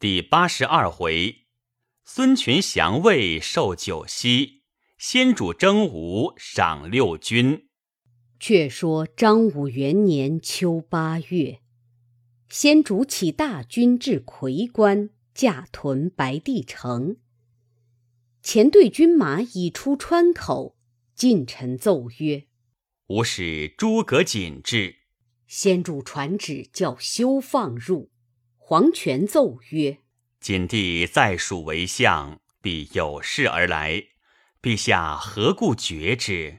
第八十二回，孙权降魏受九锡，先主征吴赏六军。却说张武元年秋八月，先主起大军至夔关，驾屯白帝城。前队军马已出川口，近臣奏曰：“吾使诸葛瑾至。”先主传旨叫休放入。黄权奏曰：“景帝在蜀为相，必有事而来。陛下何故决之？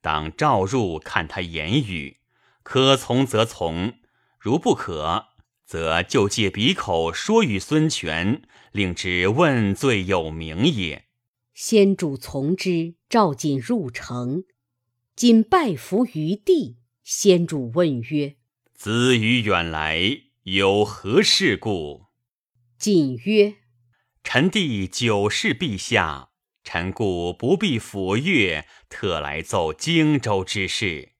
当召入看他言语，可从则从，如不可，则就借鼻口说与孙权，令之问罪有名也。”先主从之，召景入城。景拜伏于地，先主问曰：“子与远来。”有何事故？瑾曰：“臣弟久视陛下，臣故不必抚乐，特来奏荆州之事。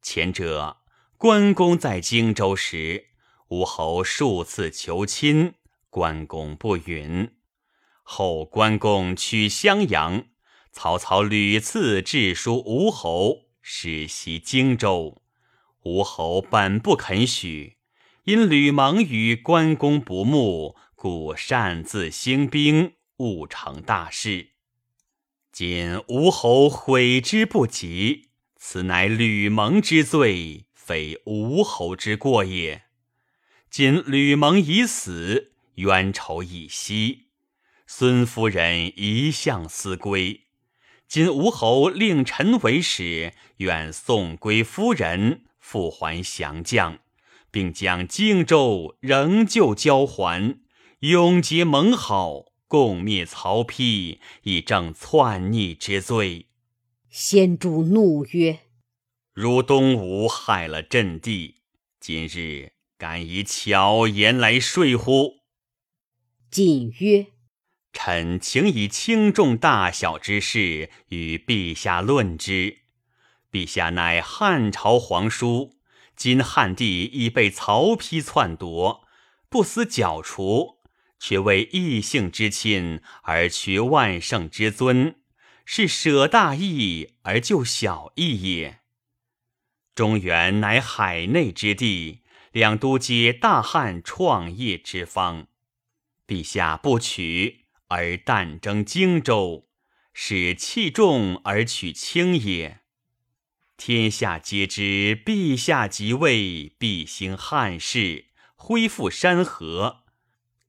前者关公在荆州时，吴侯数次求亲，关公不允。后关公取襄阳，曹操屡次致书吴侯，使袭荆州，吴侯本不肯许。”因吕蒙与关公不睦，故擅自兴兵，误成大事。今吴侯悔之不及，此乃吕蒙之罪，非吴侯之过也。今吕蒙已死，冤仇已息，孙夫人一向思归。今吴侯令臣为使，愿送归夫人，复还降将。并将荆州仍旧交还，永结盟好，共灭曹丕，以正篡逆之罪。先主怒曰：“如东吴害了朕地，今日敢以巧言来说乎？”瑾曰：“臣请以轻重大小之事与陛下论之。陛下乃汉朝皇叔。”今汉帝已被曹丕篡夺，不思剿除，却为异姓之亲而取万圣之尊，是舍大义而救小义也。中原乃海内之地，两都皆大汉创业之方，陛下不取而但征荆州，使器重而取轻也。天下皆知，陛下即位，必兴汉室，恢复山河。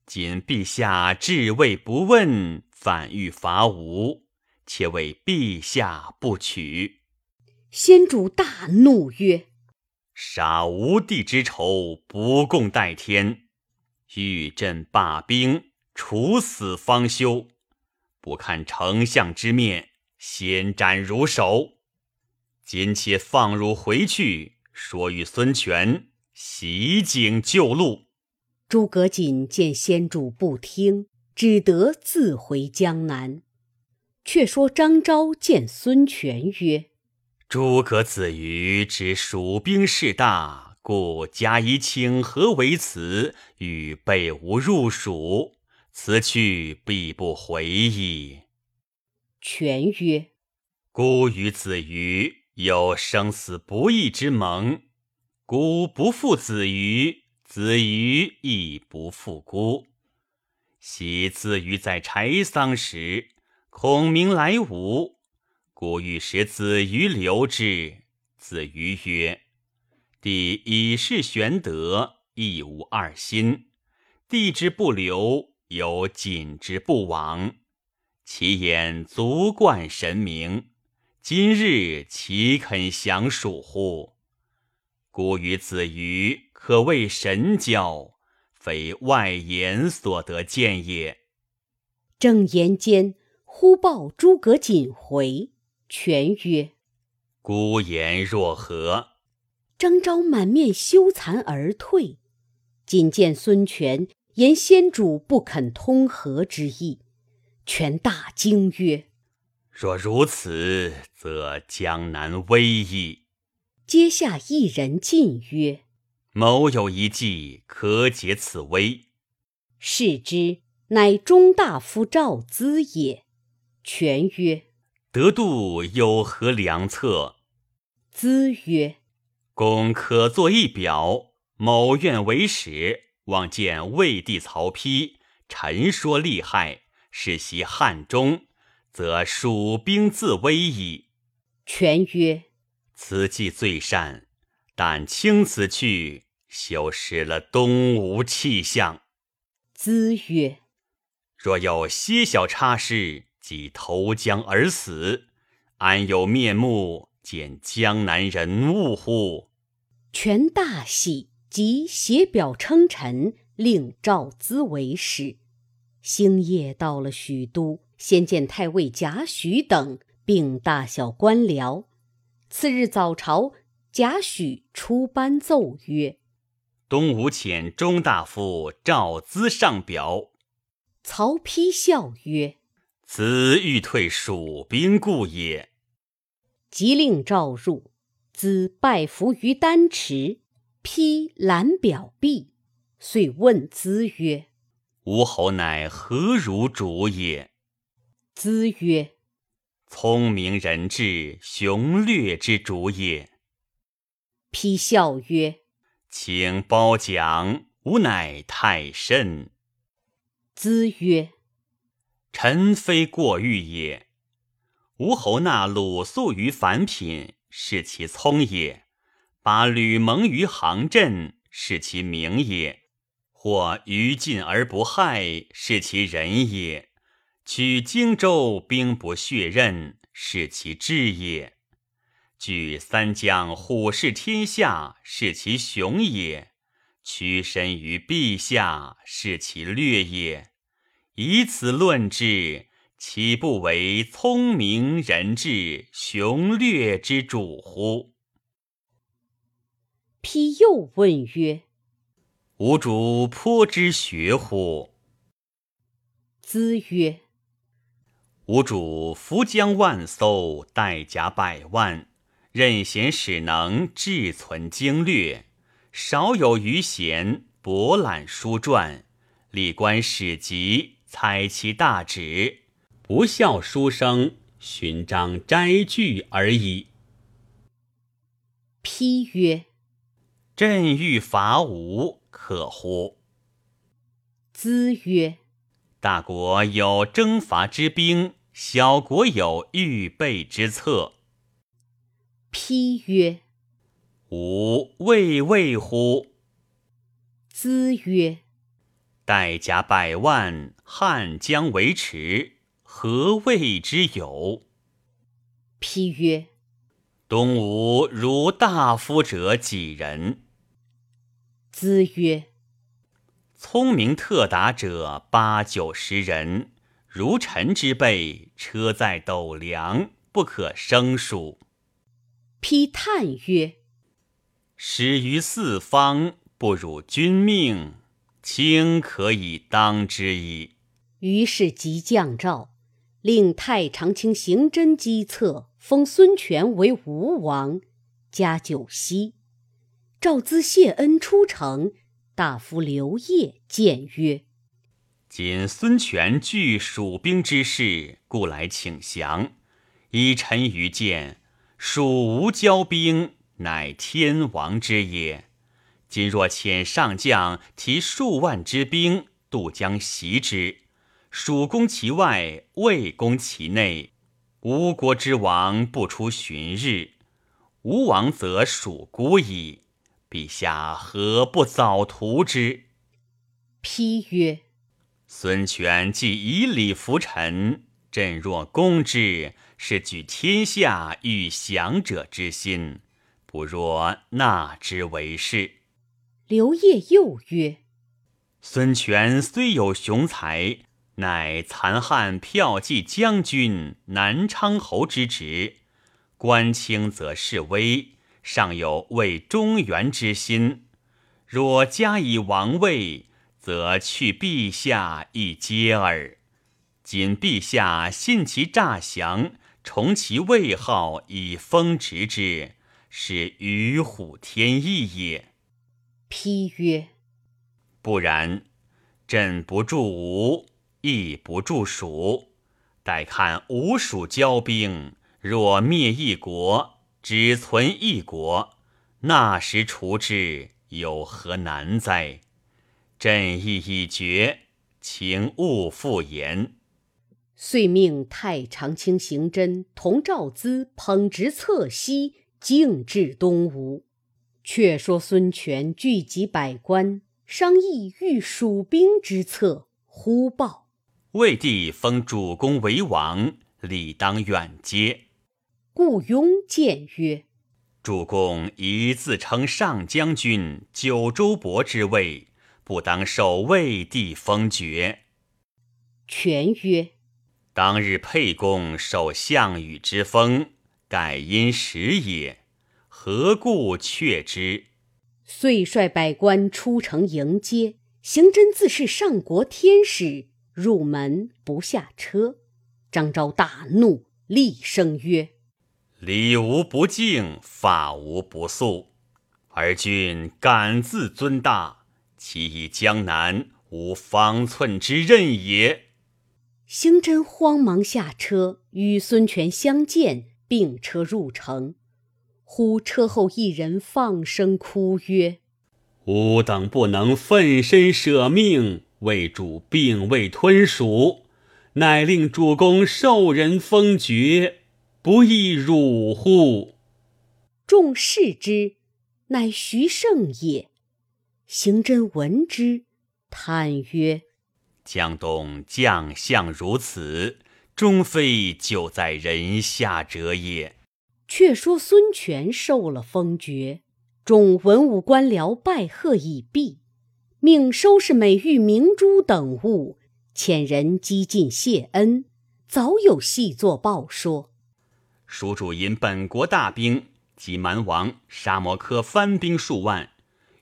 今陛下至位不问，反欲伐吴，且为陛下不取。先主大怒曰：“杀吴地之仇，不共戴天。欲朕罢兵，处死方休。不看丞相之面，先斩如首。”今且放汝回去，说与孙权袭警救路。诸葛瑾见先主不听，只得自回江南。却说张昭见孙权曰：“诸葛子瑜知蜀兵势大，故加以请和为辞，与备吴入蜀。此去必不回矣。”权曰：“孤与子瑜。”有生死不义之盟，孤不负子瑜，子瑜亦不负孤。昔子瑜在柴桑时，孔明来吴，孤欲使子瑜留之。子瑜曰：“弟以事玄德，亦无二心。弟之不留，有谨之不往，其言足冠神明。”今日岂肯降蜀乎？孤与子瑜可谓神交，非外言所得见也。正言间，忽报诸葛瑾回。权曰：“孤言若何？”张昭满面羞惭而退。仅见孙权言先主不肯通和之意，权大惊曰。若如此，则江南危矣。阶下一人进曰：“某有一计，可解此危。”视之，乃中大夫赵咨也。权曰：“得度有何良策？”咨曰：“公可作一表，某愿为使，望见魏帝曹丕，陈说利害，使袭汉中，则蜀兵自危矣。”权曰：“此计最善，但轻此去。”休失了东吴气象。资曰：“若有些小差事，即投江而死，安有面目见江南人物乎？”权大喜，即写表称臣，令赵资为使。星夜到了许都，先见太尉贾诩等，并大小官僚。次日早朝，贾诩出班奏曰。东吴遣中大夫赵咨上表，曹丕笑曰：“此欲退蜀兵故也。”即令召入，咨拜伏于丹池，丕览表毕，遂问咨曰：“吴侯乃何如主也？”咨曰：“聪明人智，雄略之主也。”丕笑曰。请褒奖，吾乃太甚。咨曰：“臣非过誉也。吴侯纳鲁肃于凡品，是其聪也；把吕蒙于行阵，是其明也；或于禁而不害，是其仁也；取荆州，兵不血刃，是其志也。”据三江虎视天下，是其雄也；屈身于陛下，是其略也。以此论之，岂不为聪明人智、雄略之主乎？丕又问曰：“吾主颇知学乎？”咨曰：“吾主扶将万艘，带甲百万。”任贤使能，志存经略，少有余闲，博览书传，历观史籍，采其大旨，不效书生，寻章摘句而已。批曰：“朕欲伐吴，可乎？”咨曰：“大国有征伐之兵，小国有预备之策。”批曰：“吾未畏乎？”资曰：“带甲百万，汉将为池，何谓之有？”批曰：“东吴如大夫者几人？”资曰：“聪明特达者八九十人，如臣之辈，车载斗量，不可生疏。批叹曰：“始于四方，不辱君命，卿可以当之矣。”于是即降诏，令太常卿行真机策，封孙权为吴王，加九锡。赵咨谢恩出城，大夫刘烨谏曰：“今孙权惧蜀兵之势，故来请降。以臣愚见。”蜀吴交兵，乃天王之也。今若遣上将提数万之兵渡江袭之，蜀攻其外，魏攻其内，吴国之王不出旬日，吴王则蜀孤矣。陛下何不早图之？丕曰：“孙权既以礼服臣，朕若攻之。”是举天下欲降者之心，不若纳之为是。刘烨又曰：“孙权虽有雄才，乃残汉骠骑将军、南昌侯之职，官轻则势微，尚有为中原之心。若加以王位，则去陛下一接耳。今陛下信其诈降。”崇其位号以封职之，是与虎添翼也。批曰：“不然，朕不助吴，亦不助蜀。待看吴蜀交兵，若灭一国，只存一国，那时除之，有何难哉？朕意已决，请勿复言。遂命太常卿邢真同赵咨捧直策西，径至东吴。却说孙权聚集百官。商议御蜀兵之策，忽报魏帝封主公为王，理当远接。顾雍谏曰：“主公宜自称上将军、九州伯之位，不当受魏帝封爵。”权曰：“当日沛公受项羽之封，盖因时也，何故却之？”遂率百官出城迎接，行真自是上国天使，入门不下车。张昭大怒，厉声曰：“礼无不敬，法无不肃，而君敢自尊大，其以江南无方寸之任也。”行真慌忙下车，与孙权相见，并车入城。忽车后一人放声哭曰：“吾等不能奋身舍命为主并未吞蜀，乃令主公受人封爵，不亦辱乎？”众视之，乃徐盛也。行真闻之，叹曰：“江东将相如此，终非久在人下者也。”却说孙权受了封爵，众文武官僚拜贺已毕，命收拾美玉明珠等物，遣人积进谢恩。早有细作报说：蜀主引本国大兵及蛮王沙摩柯番兵数万，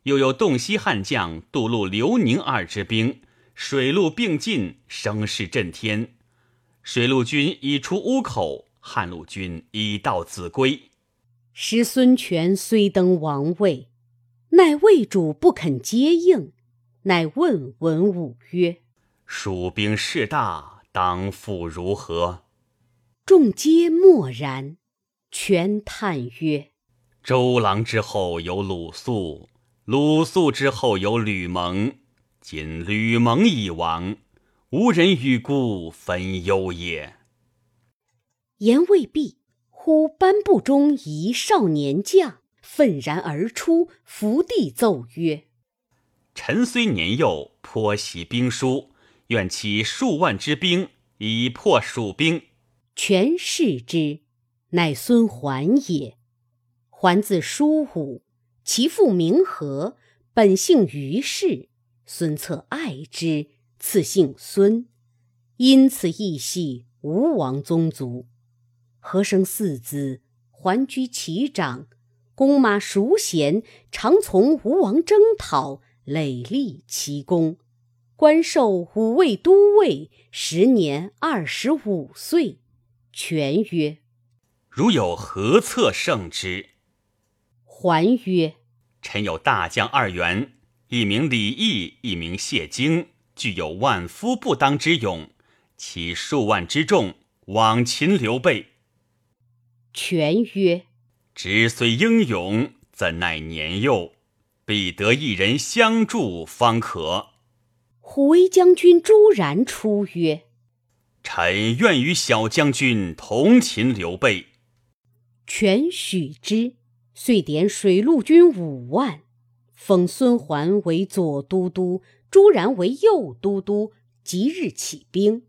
又有洞悉悍将杜路刘宁二支兵，水陆并进，声势震天。水陆军已出乌口。汉陆军已到秭归，时孙权虽登王位，乃魏主不肯接应，乃问文武曰：“蜀兵势大，当复如何？”众皆默然。权叹曰：“周郎之后有鲁肃，鲁肃之后有吕蒙，今吕蒙已亡，无人与孤分忧也。”言未毕，忽班部中一少年将愤然而出，伏地奏曰：“臣虽年幼，颇习兵书，愿起数万之兵以破蜀兵。”权视之，乃孙桓也。桓字叔武，其父名和，本姓于氏。孙策爱之，赐姓孙，因此亦系吴王宗族。何生四子，桓居其长，弓马熟娴，常从吴王征讨，累立其功。官授五位都尉，时年二十五岁。权曰：“如有何策胜之？”桓曰：“臣有大将二员，一名李毅，一名谢京，具有万夫不当之勇，其数万之众，往擒刘备。”权曰：“直虽英勇，怎奈年幼？必得一人相助，方可。”虎威将军朱然出曰：“臣愿与小将军同擒刘备。”权许之，遂点水陆军五万，封孙桓为左都督，朱然为右都督，即日起兵。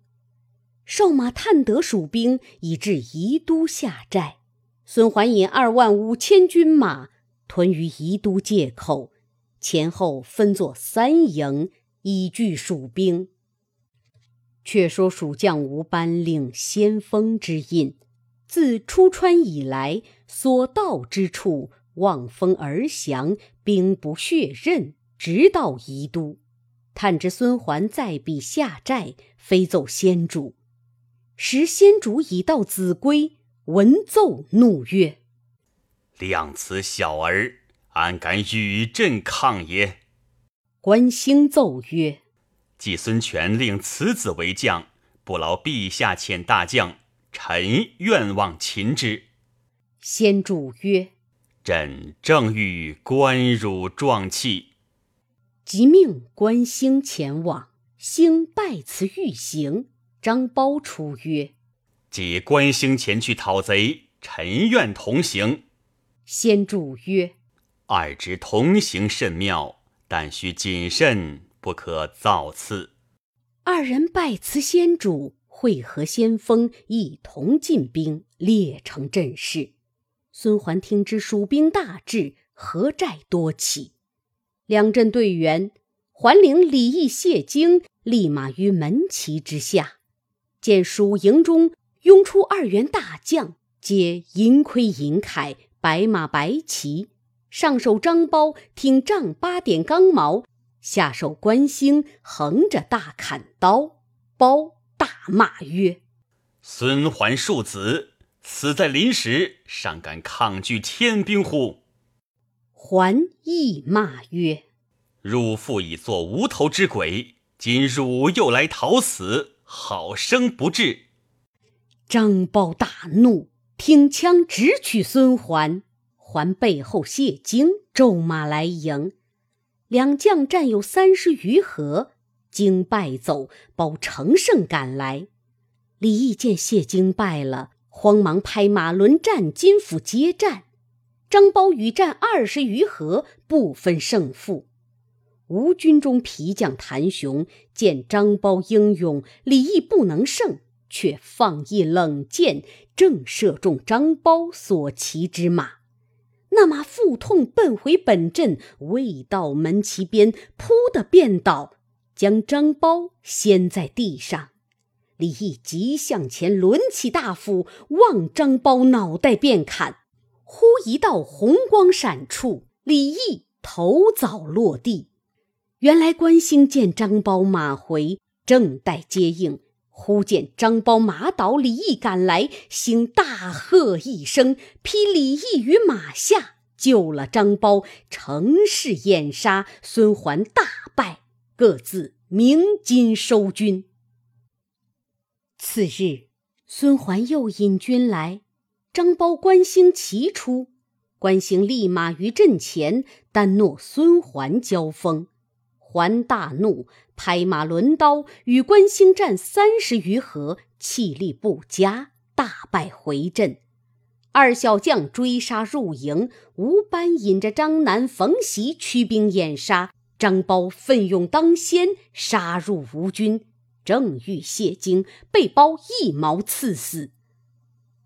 少马探得蜀兵已至宜都下寨，孙桓引二万五千军马屯于宜都界口，前后分作三营，以拒蜀兵。却说蜀将吴班领先锋之印，自出川以来，所到之处望风而降，兵不血刃，直到宜都。探知孙桓在彼下寨，飞奏先主。时先主已到秭归，闻奏怒曰：“量此小儿，安敢与朕抗也？”关兴奏曰：“季孙权令此子为将，不劳陛下遣大将，臣愿望擒之。先主曰：“朕正欲观汝壮气。”即命关兴前往。兴拜辞欲行，张苞出曰：“即关兴前去讨贼，臣愿同行。”先主曰：“二之同行甚妙，但须谨慎，不可造次。”二人拜辞先主，会合先锋，一同进兵，列成阵势。孙桓听知蜀兵大至，何寨多起，两阵队员。桓领李毅、谢京立马于门旗之下，见蜀营中拥出二员大将，皆银盔银铠，白马白旗。上手张苞挺丈八点钢矛，下手关兴横着大砍刀。苞大骂曰：“孙桓庶子，死在临时，尚敢抗拒天兵乎？”桓亦骂曰。汝父已作无头之鬼，今汝又来讨死，好生不智！张苞大怒，挺枪直取孙桓。桓背后谢京骤马来迎，两将战有三十余合，京败走，包乘胜赶来。李毅见谢京败了，慌忙拍马轮战金府接战。张苞与战二十余合，不分胜负。吴军中皮将谭雄见张苞英勇，李毅不能胜，却放一冷箭，正射中张苞所骑之马。那马腹痛，奔回本阵，未到门旗边，扑的便倒，将张苞掀在地上。李毅急向前，抡起大斧，望张苞脑袋便砍。忽一道红光闪出，李毅头早落地。原来关兴见张苞马回，正待接应，忽见张苞马倒，李毅赶来，兴大喝一声，劈李毅于马下，救了张苞，乘势掩杀。孙桓大败，各自鸣金收军。次日，孙桓又引军来，张苞、关兴齐出，关兴立马于阵前，单诺孙桓交锋。桓大怒，拍马抡刀，与关兴战三十余合，气力不佳，大败回阵。二小将追杀入营，吴班引着张南、冯习驱兵掩杀。张苞奋勇当先，杀入吴军，正欲谢京，被包一矛刺死。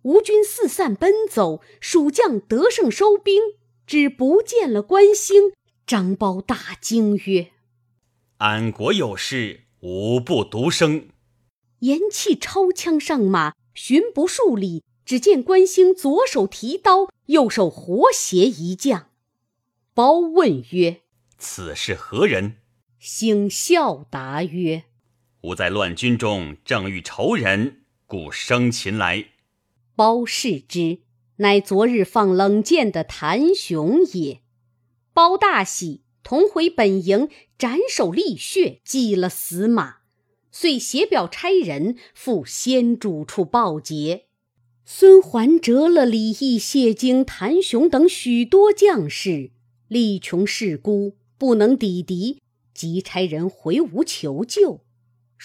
吴军四散奔走，蜀将得胜收兵，只不见了关兴。张苞大惊曰：安国有事，吾不独生。言气，抄枪上马，寻不数里，只见关兴左手提刀，右手活携一将。包问曰：“此是何人？”兴笑答曰：“吾在乱军中，正遇仇人，故生擒来。”包视之，乃昨日放冷箭的谭雄也。包大喜。同回本营，斩首立血，祭了死马，遂写表差人赴先主处报捷。孙桓折了李毅、谢京、谭雄等许多将士，力穷势孤，不能抵敌，即差人回吴求救。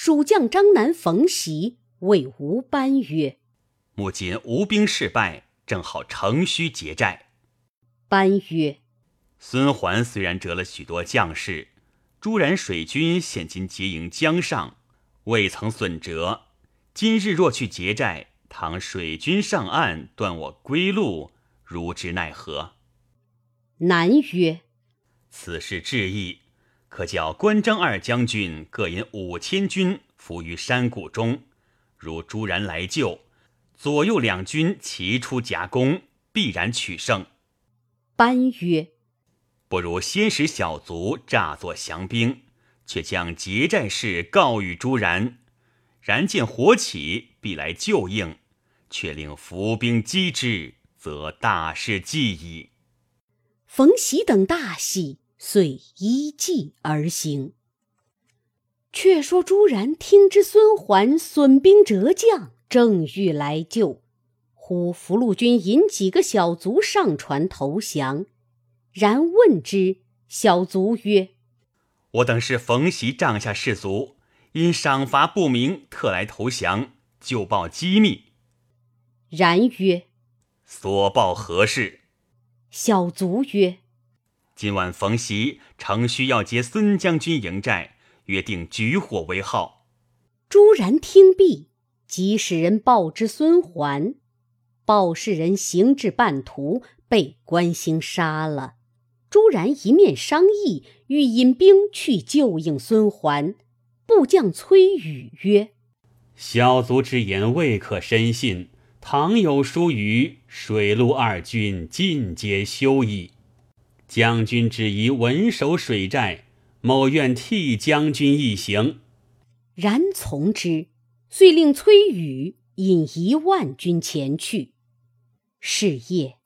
蜀将张南、冯袭谓吴班曰：“目今吴兵势败，正好乘虚劫寨。”班曰。孙桓虽然折了许多将士，朱然水军现今结营江上，未曾损折。今日若去劫寨，倘水军上岸断我归路，如之奈何？南曰：此事至易，可叫关张二将军各引五千军伏于山谷中，如朱然来救，左右两军齐出夹攻，必然取胜。班曰。不如先使小卒诈作降兵，却将劫寨事告与朱然。然见火起，必来救应，却令伏兵击之，则大事既矣。冯喜等大喜，遂依计而行。却说朱然听知孙桓损兵折将，正欲来救，忽福禄军引几个小卒上船投降。然问之，小卒曰：“我等是冯袭帐下士卒，因赏罚不明，特来投降，就报机密。”然曰：“所报何事？”小卒曰：“今晚冯习诚需要接孙将军营寨。”约定举火为号。朱然听毕，即使人报之孙桓。报事人行至半途，被关兴杀了。朱然一面商议，欲引兵去救应孙桓。部将崔宇曰：“小卒之言未可深信。倘有疏虞，水陆二军尽皆休矣。将军只宜稳守水寨。”某愿替将军一行，然从之。遂令崔宇引一万军前去。是夜，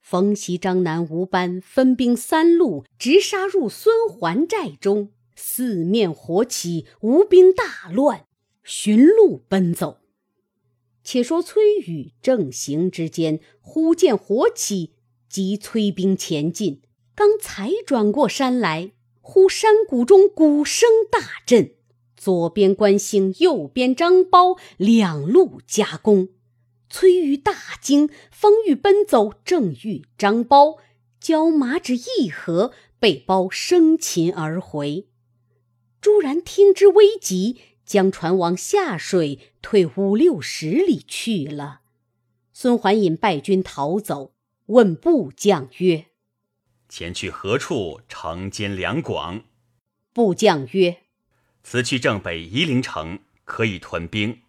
冯习、张南、吴班分兵三路，直杀入孙桓寨中，四面火起，吴兵大乱，寻路奔走。且说崔宇正行之间，忽见火起，即催兵前进。刚才转过山来。忽山谷中鼓声大震，左边关兴，右边张苞，两路夹攻。崔玉大惊，方欲奔走，正遇张苞交马只一合，被苞生擒而回。朱然听之危急，将船往下水退五六十里去了。孙桓引败军逃走，问部将曰。前去何处？城兼两广。部将曰：“此去正北夷陵城，可以屯兵。”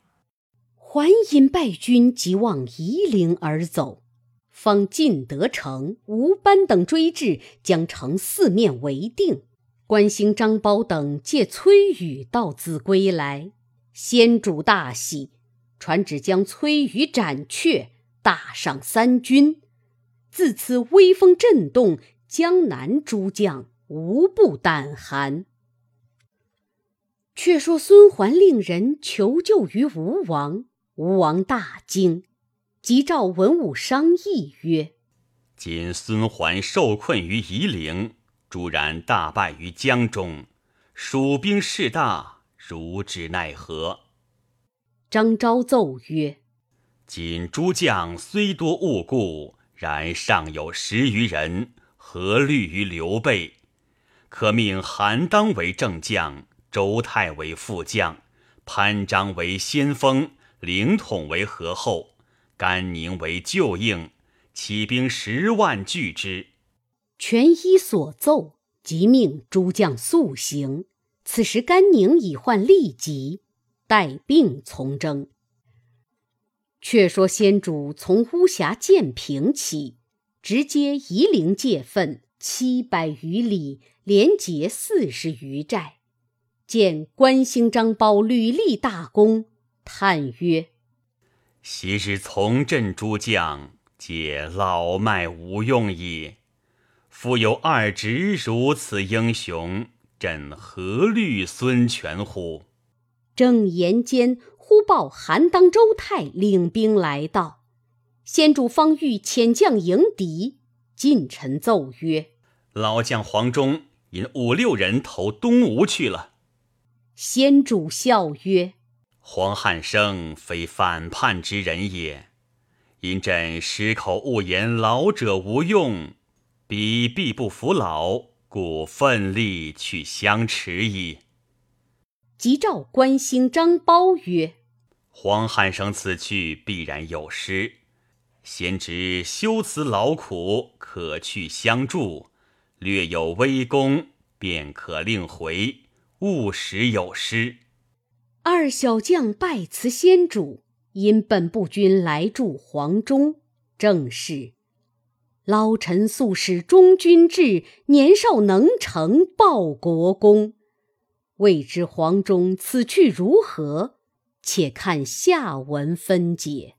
还引败军即望夷陵而走，方进得城，吴班等追至，将城四面围定。关兴、张苞等借崔宇到子归来，先主大喜，传旨将崔宇斩却，大赏三军。自此威风震动。江南诸将无不胆寒。却说孙桓令人求救于吴王，吴王大惊，即召文武商议曰：“今孙桓受困于夷陵，朱然大败于江中，蜀兵势大，如之奈何？”张昭奏曰：“今诸将虽多误故，然尚有十余人。”何虑于刘备？可命韩当为正将，周泰为副将，潘璋为先锋，凌统为合后，甘宁为救应，起兵十万拒之。权依所奏，即命诸将速行。此时甘宁已患痢疾，带病从征。却说先主从巫峡建平起。直接夷陵界分七百余里，连结四十余寨。见关兴、张苞屡立大功，叹曰：“昔日从镇诸将，皆老迈无用矣。复有二侄如此英雄，朕何虑孙权乎？”正言间，忽报韩当、周泰领兵来到。先主方欲遣将迎敌，近臣奏曰：“老将黄忠引五六人投东吴去了。”先主笑曰：“黄汉升非反叛之人也，因朕失口误言老者无用，彼必不服老，故奋力去相持矣。”即召关兴、张苞曰：“黄汉升此去必然有失。”先知修辞劳苦，可去相助；略有微功，便可令回。勿使有失。二小将拜辞先主，因本部军来助黄忠。正是老臣素使忠君志，年少能成报国功。未知黄忠此去如何？且看下文分解。